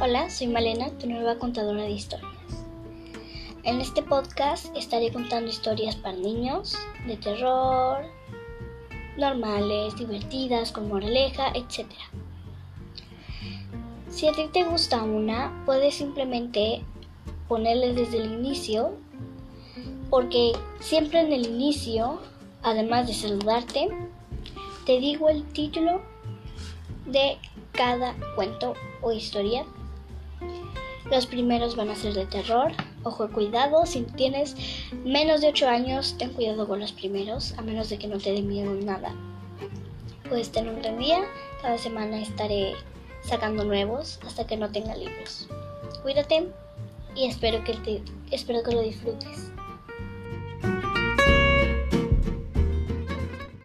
Hola, soy Malena, tu nueva contadora de historias. En este podcast estaré contando historias para niños, de terror, normales, divertidas, con moraleja, etc. Si a ti te gusta una, puedes simplemente ponerle desde el inicio, porque siempre en el inicio, además de saludarte, te digo el título de cada cuento o historia. Los primeros van a ser de terror. Ojo, cuidado, si tienes menos de 8 años, ten cuidado con los primeros, a menos de que no te dé miedo nada. Puedes tener un día, cada semana estaré sacando nuevos hasta que no tenga libros. Cuídate y espero que, te, espero que lo disfrutes.